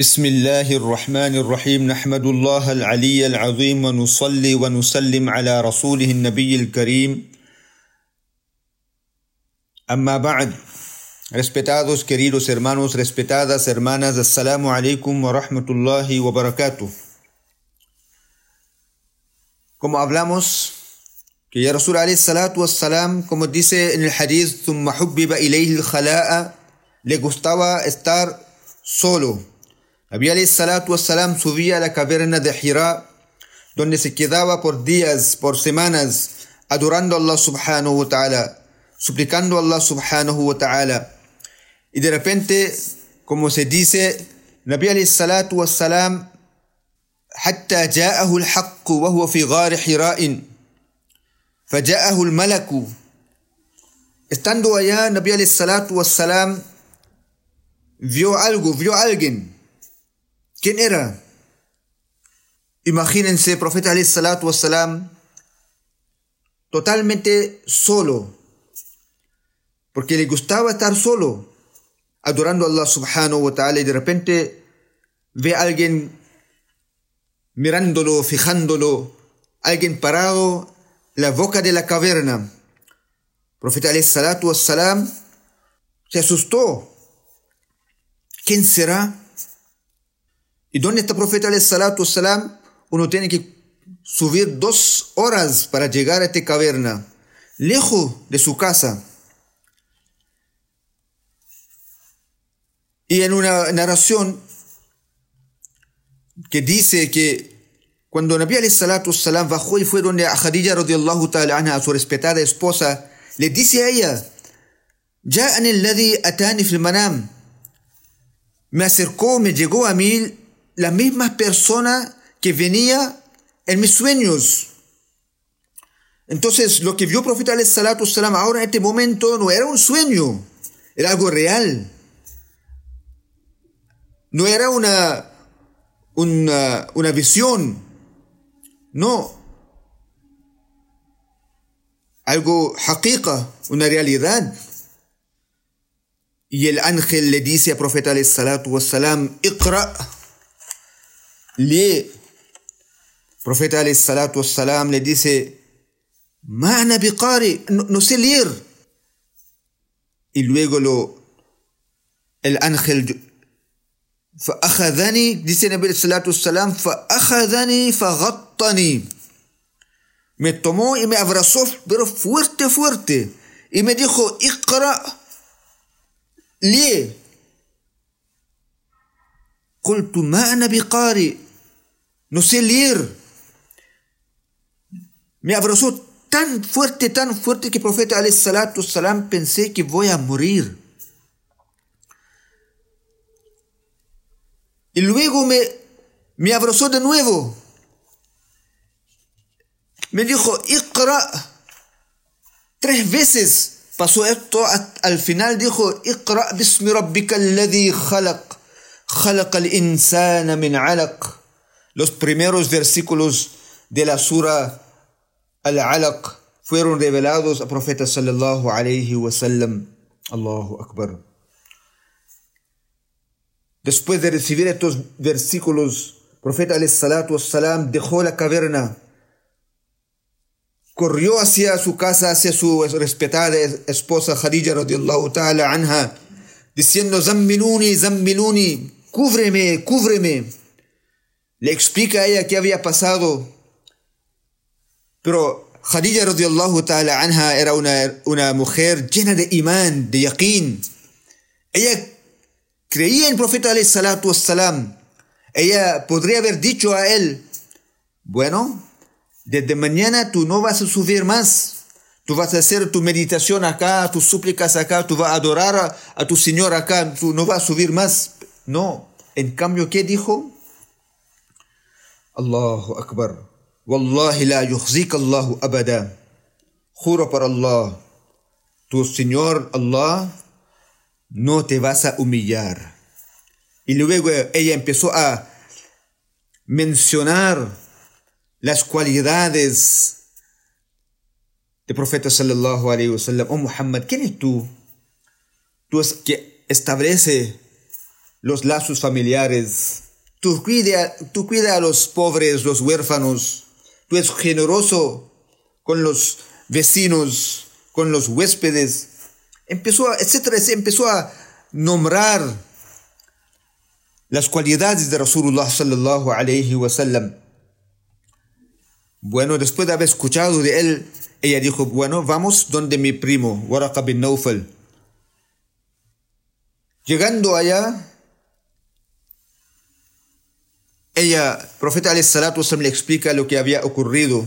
بسم الله الرحمن الرحيم نحمد الله العلي العظيم ونصلي ونسلم على رسوله النبي الكريم أما بعد Respetados queridos hermanos, respetadas hermanas, Assalamu alaikum wa rahmatullahi wa barakatuh. Como hablamos, que ya Rasul alayhi salatu wassalam, como dice en el hadith, ثم حبب إليه الخلاء, le gustaba estar solo. نبی علیہ السلام والسلام سویا لا کابرنا د حیرا دونه سی کیداوا پر دیاز پر سیمانز ادوراندو الله سبحانه وتعالى سپلیکاندو الله سبحانه وتعالى ای د رپنته کومو سی دیسه نبی علیہ الصلات والسلام حتى جاءه الحق وهو في غار حراء فجاءه الملك استندوا يا نبي عليه الصلاة والسلام فيو algo فيو alguien. ¿Quién era? Imagínense, profeta alayhi salatu wassalam, totalmente solo, porque le gustaba estar solo, adorando a Allah subhanahu wa ta'ala, y de repente ve a alguien mirándolo, fijándolo, alguien parado la boca de la caverna. Profeta alayhi salatu wassalam se asustó. ¿Quién será? ¿Y dónde está el profeta wassalam? Uno tiene que subir dos horas para llegar a esta caverna, lejos de su casa. Y en una narración que dice que cuando Nabi salam bajó y fue donde a Khadija radiallahu ta'ala anha, a su respetada esposa, le dice a ella, ya en el atani fil manam, me acercó, me llegó a mí la misma persona que venía en mis sueños. Entonces, lo que vio el profeta salatu salam ahora en este momento no era un sueño, era algo real. No era una, una, una visión, no. Algo haqiqa, una realidad. Y el ángel le dice al profeta salatu wassalam, Iqra, لي بروفيت عليه الصلاة والسلام لي سي ما أنا بقاري نسلير. اللي يقولوا الأنخل فأخذني دي سي نبي الصلاة والسلام فأخذني فغطني. متومو إمي أفرسوف برو فورتي فورتي. إمي ديخو إقرأ ليه قلت ما أنا بقارئ no sé leer me abrazó tan fuerte tan fuerte que el profeta alayhi salatu والسلام pensé que voy a morir Y luego me, me abrazó de nuevo. Me dijo, Iqra. Tres veces pasó esto. Al final dijo, Iqra bismi rabbika alladhi khalaq. خلق الإنسان من علق. los primeros versículos de la sura Al-Alaq fueron revelados al profeta sallallahu alayhi wa sallam. Allahu Akbar. Después de recibir estos versículos, el profeta salatu salam dejó la caverna, corrió hacia su casa, hacia su respetada esposa Khadija radiallahu ta'ala anha, diciendo, Zammiluni, Zammiluni, cúbreme, cúbreme. Le explica a ella qué había pasado. Pero Khadija radiallahu ta'ala anha era una, una mujer llena de imán, de yaqeen. Ella creía en el profeta alayhi salatu wassalam. Ella podría haber dicho a él, bueno, desde mañana tú no vas a subir más. Tú vas a hacer tu meditación acá, tus súplicas acá, tú vas a adorar a, a tu Señor acá, tú no vas a subir más. No. En cambio, ¿qué dijo? Allahu Akbar. Wallahi la yukhzika Allahu abada. Juro por Allah. Tu Señor Allah no te vas a humillar. Y luego ella empezó a mencionar las cualidades del profeta sallallahu alaihi wasallam. Oh Muhammad, ¿quién es tú? Tú es que establece los lazos familiares. Tú cuida, tú cuida a los pobres, los huérfanos. Tú eres generoso con los vecinos, con los huéspedes. Empezó, a, etcétera, empezó a nombrar las cualidades de Rasulullah sallallahu alayhi wa sallam. Bueno, después de haber escuchado de él, ella dijo, bueno, vamos donde mi primo, Waraqa bin Nawfal. Llegando allá, ella, profeta alayhi salatu le explica lo que había ocurrido.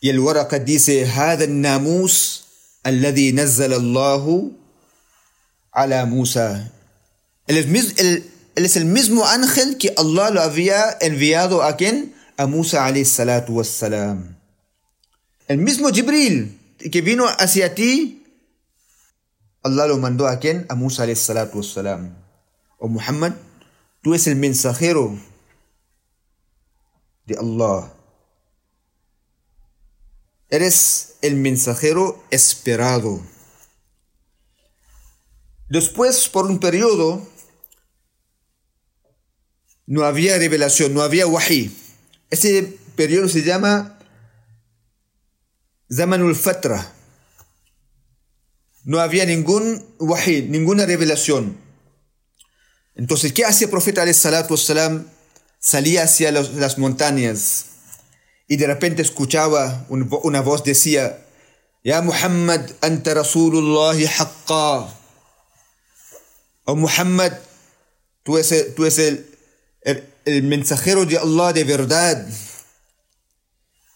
Y el Waraqa dice, هذا الناموس الذي نزل الله على موسى. Él es, él, él es el mismo ángel que Allah lo había enviado a quien? A Musa alayhi salatu wassalam. El mismo Jibril que vino hacia ti, Allah lo mandó a quién? A Musa alayhi salatu wassalam. O Muhammad, tú eres el mensajero de Allah. Eres el mensajero esperado. Después, por un periodo, no había revelación, no había wahi. Ese periodo se llama Zamanul Fatra. No había ningún wahi, ninguna revelación. Entonces, ¿qué hacía el profeta salam? Salía hacia las montañas y de repente escuchaba una voz decía, Ya Muhammad, anta Rasulullah haqqa. Oh Muhammad, tú eres, el, el, el mensajero de Allah de verdad.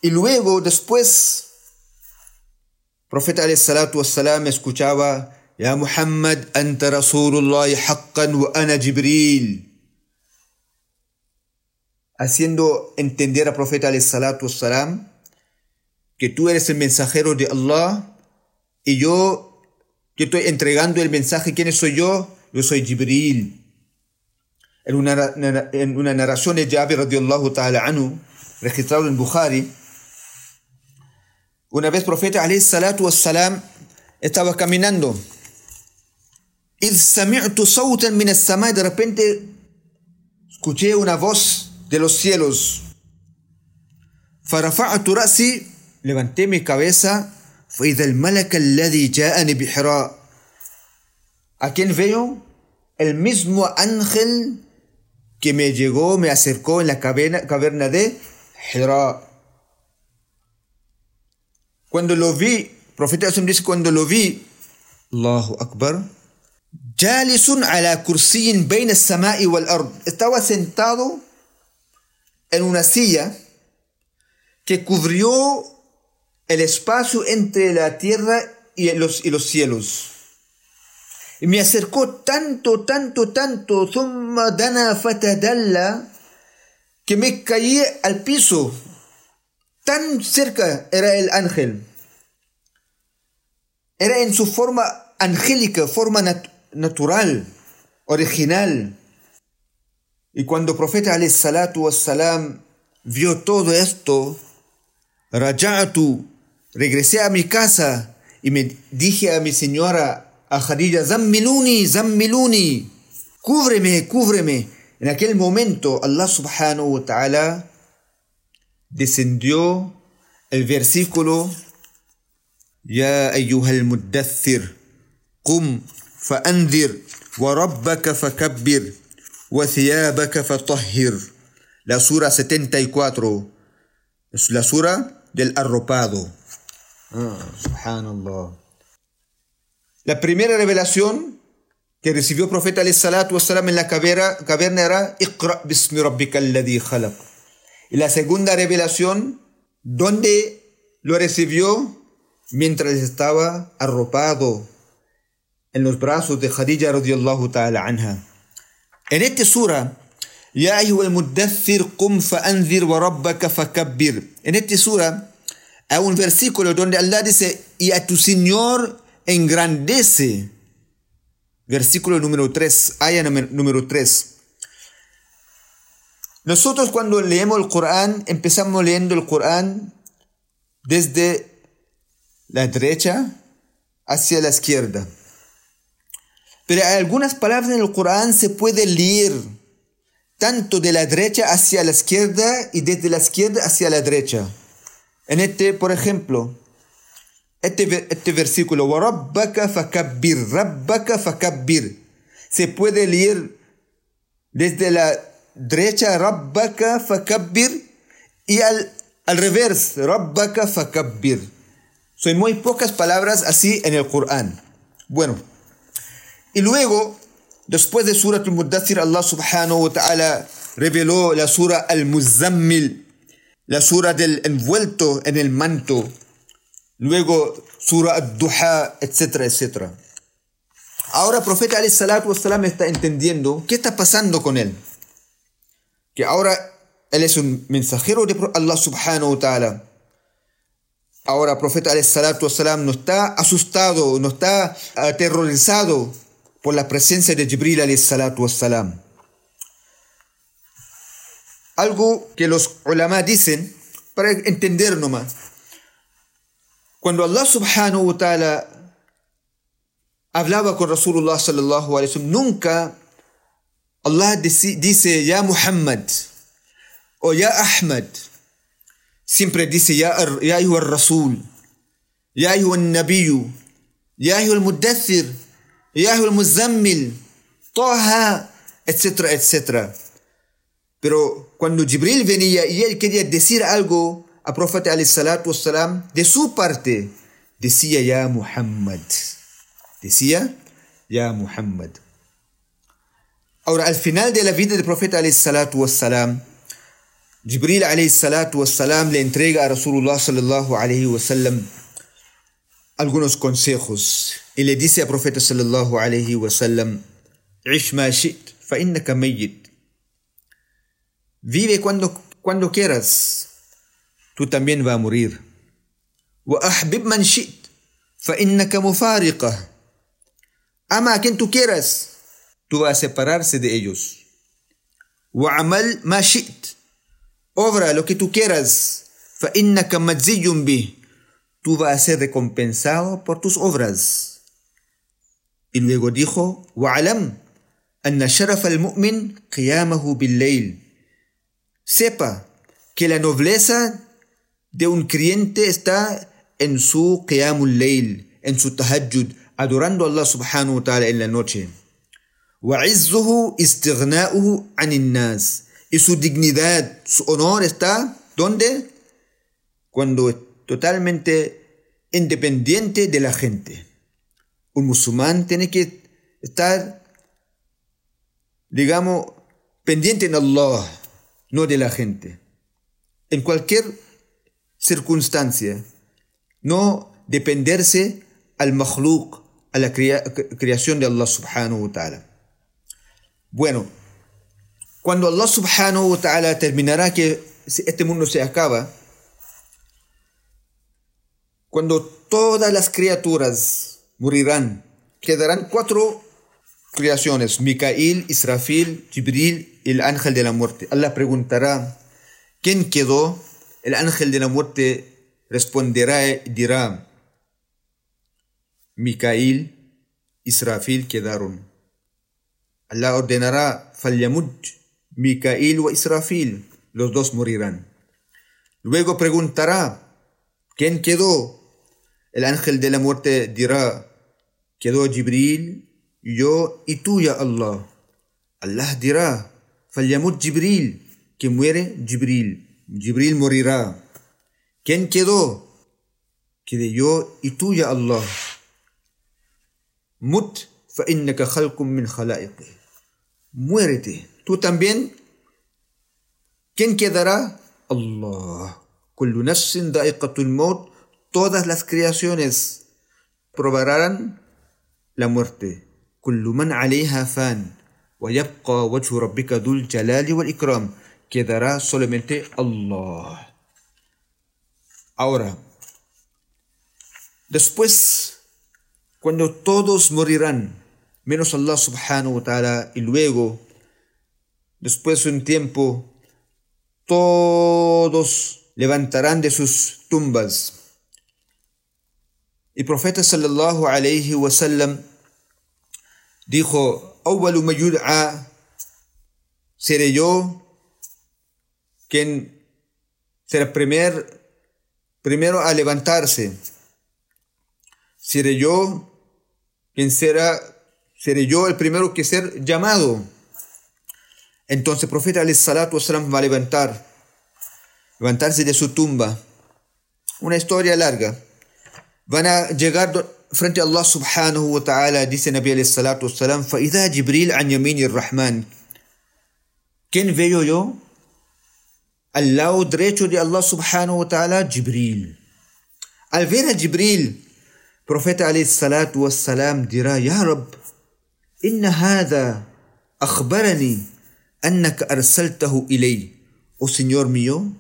Y luego, después, Profeta alayhi salatu wassalam escuchaba, Ya Muhammad, anta Rasulullah haqqan wa ana Jibril. Haciendo entender al Profeta wassalam que tú eres el mensajero de Allah y yo que estoy entregando el mensaje. ¿Quién soy yo? Yo soy Jibril. En una, en una narración de Jabir radiallahu ta'ala anhu, registrado en Bukhari, una vez profeta wassalam estaba caminando. Y sami'tu sawtan min as-sama de repente escuché una voz de los cielos. فرفعت رأسي levanté mi cabeza فإذا الملك الذي جاءني بحراء ¿A quién veo? El mismo ángel que me llegó, me acercó en la caverna, caverna de Hira. Cuando lo vi, profeta dice, cuando lo vi, Allahu Akbar, Jalisun ala kursiyin bain samai wal ard. Estaba sentado en una silla que cubrió el espacio entre la tierra y los, cielos. Y me acercó tanto, tanto, tanto, dana fatadalla, que me caí al piso. Tan cerca era el ángel. Era en su forma angélica, forma natural, natural, original. Y cuando profeta salatu wassalam vio todo esto, Raja'atu, regresé a mi casa y me dije a mi señora, a Khadija, Zammiluni, Zammiluni, cúbreme, cúbreme. En aquel momento Allah subhanahu wa ta'ala descendió el versículo, Ya ayyuhal muddathir, qum فأنذر وربك فكبر وثيابك فطهر la sura 74 es la sura del arropado ah, subhanallah la primera revelación que recibió el profeta alayhi salatu wasalam en la caverna, caverna era Iqra bismi rabbika alladhi khalaq y la segunda revelación donde lo recibió mientras estaba arropado en los brazos de Khadija radiyallahu ta'ala anha. En esta sura, Ya muddathir qum fa'anzir wa rabbaka fakabbir. En esta sura hay un versículo donde Allah dice, y a tu Señor engrandece. Versículo número 3, aya número 3. Nosotros cuando leemos el Corán, empezamos leyendo el Corán desde la derecha hacia la izquierda. Pero algunas palabras en el Corán se pueden leer tanto de la derecha hacia la izquierda y desde la izquierda hacia la derecha. En este, por ejemplo, este, este versículo, se puede leer desde la derecha, Rabbaka Fakabbir, y al, al revés, Rabbaka Fakabbir. Son muy pocas palabras así en el Corán. Bueno y luego, después de Surah Al-Muddathir, Allah subhanahu wa ta'ala reveló la Surah Al-Muzammil, la Surah del envuelto en el manto. Luego, Surah Al-Duha, etcétera, etcétera. Ahora profeta salatu wassalam está entendiendo qué está pasando con él. Que ahora él es un mensajero de Allah subhanahu wa ta'ala. Ahora profeta salatu wassalam no está asustado, no está aterrorizado por la presencia de Jibril salatu wassalam. Algo que los ulama dicen para entender nomás. Cuando Allah subhanahu wa ta'ala hablaba con Rasulullah sallallahu alaihi wasallam, nunca Allah dice ya Muhammad o ya Ahmad. Siempre dice ya, ya el Rasul, ya hijo el Nabiyu, ya hijo el Muddathir, el Muzammil, Toha, etcétera, etcétera. Pero cuando Jibril venía y él quería decir algo a Profeta alayhi salatu wassalam, de su parte, decía ya Muhammad. Decía, ya Muhammad. Ahora, al final de la vida del profeta alayhi salatu wassalam, Jibril alayhi salatu wassalam le entrega a Rasulullah sallallahu alayhi wasallam algunos consejos y le dice al profeta sallallahu alayhi innaka mayyit. Vive cuando, cuando quieras, tú también vas a morir. Wa man shit, fa innaka mufariqah. Ama a quien tú quieras, tú vas a separarse de ellos. وعمل ما شئت obra lo que tú quieras فإنك مجزي به tú vas a ser recompensado por tus obras y luego dijo وعلم أن شرف المؤمن قيامه بالليل sepa que la nobleza de un creyente está en su qiyamul layl en su tahajjud adorando a Allah subhanahu wa ta'ala en la noche. وَعِزُّهُ إِسْتِغْنَاؤُهُ عَنِ النَّاسِ Y su dignidad, su honor está, ¿dónde? Cuando es totalmente independiente de la gente. Un musulmán tiene que estar, digamos, pendiente en Allah, no de la gente. En cualquier circunstancia, no dependerse al makhluk, a la creación de Allah subhanahu wa ta'ala. Bueno, cuando Allah subhanahu wa ta'ala terminará que este mundo se acaba, cuando todas las criaturas morirán, quedarán cuatro creaciones, Micael, Israfil, Jibril y el ángel de la muerte. Allah preguntará, ¿quién quedó? El ángel de la muerte responderá y dirá, Micail, Israfil quedaron. Allah ordenará, Falyamud, Micail o Israfil, los dos morirán. Luego preguntará, ¿quién quedó? El ángel de la muerte dirá, quedó Jibril, yo y tú, ya Allah. Allah dirá, Falyamud Jibril, que muere Jibril. Jibril morirá. ¿Quién quedó? Quedé yo y tú, ya Allah. Mut فإنك خلق من خلائقه. Muérete. Tú también. ¿Quién quedará? Allah. كل نفس ذائقة الموت. todas las creaciones probarán la muerte. Quedará solamente Allah. Ahora, después, cuando todos morirán, menos Allah subhanahu wa ta'ala, y luego, después de un tiempo, todos levantarán de sus tumbas el profeta sallallahu alaihi wasallam dijo, a seré yo quien será primer, primero a levantarse. Seré yo quien será, yo el primero que ser llamado. Entonces el profeta wasallam va a levantar, levantarse de su tumba. Una historia larga. وأنا جگر فرنت الله سبحانه وتعالى ديس نبي عليه الصلاة والسلام فإذا جبريل عن يمين الرحمن كن فيو يو؟ اللو دريتو دي الله سبحانه وتعالى جبريل. الفينا جبريل بروفيت عليه الصلاة والسلام ديرا يا رب إن هذا أخبرني أنك أرسلته إلي. وسنيور ميو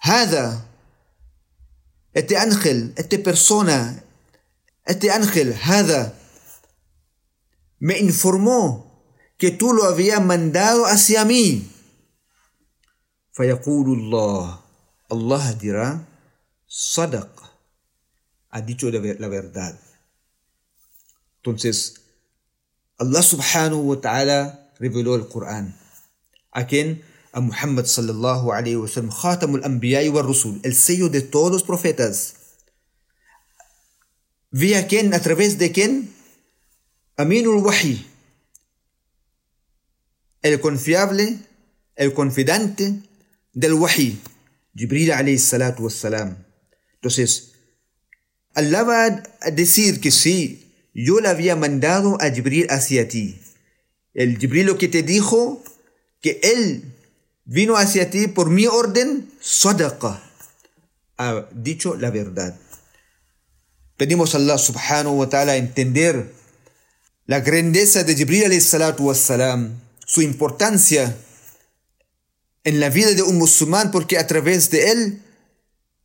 هذا este ángel, esta persona, este ángel, hada, me informó que tú lo habías mandado hacia mí. فيقول الله Allah dirá صدق ha dicho la verdad entonces Allah subhanahu wa ta'ala reveló el Corán a quien a Muhammad sallallahu alayhi wa sallam khatamul anbiya wa rusul el sello de todos los profetas vía quién a través de quién Aminul Wahi el confiable, el confidente del wahi, Jibril alayhi salatu wassalam. Entonces, Allah va a decir que sí, yo le había mandado a Jibril hacia ti. El Jibril lo que te dijo, que él vino hacia ti por mi orden, sadaqa. Ha dicho la verdad. Pedimos a Allah subhanahu wa ta'ala entender la grandeza de Jibril alayhi salatu wassalam su importancia en la vida de un musulmán porque a través de él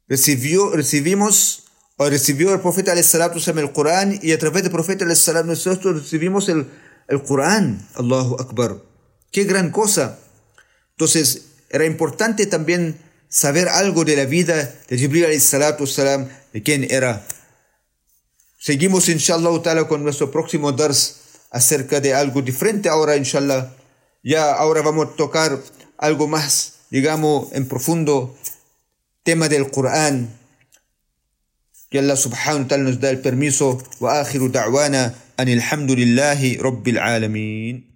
recibió, recibimos o recibió el profeta al el Corán y a través del profeta al nosotros recibimos el, el Corán. Allahu Akbar. Qué gran cosa. Entonces era importante también saber algo de la vida de Jibril salam de quién era. Seguimos inshallah con nuestro próximo dars acerca de algo diferente ahora inshallah ya ahora vamos a tocar algo más, digamos, en profundo tema del Corán. Que Allah subhanahu wa ta'ala nos da el permiso. Wa akhiru da'wana anil hamdulillahi rabbil alamin.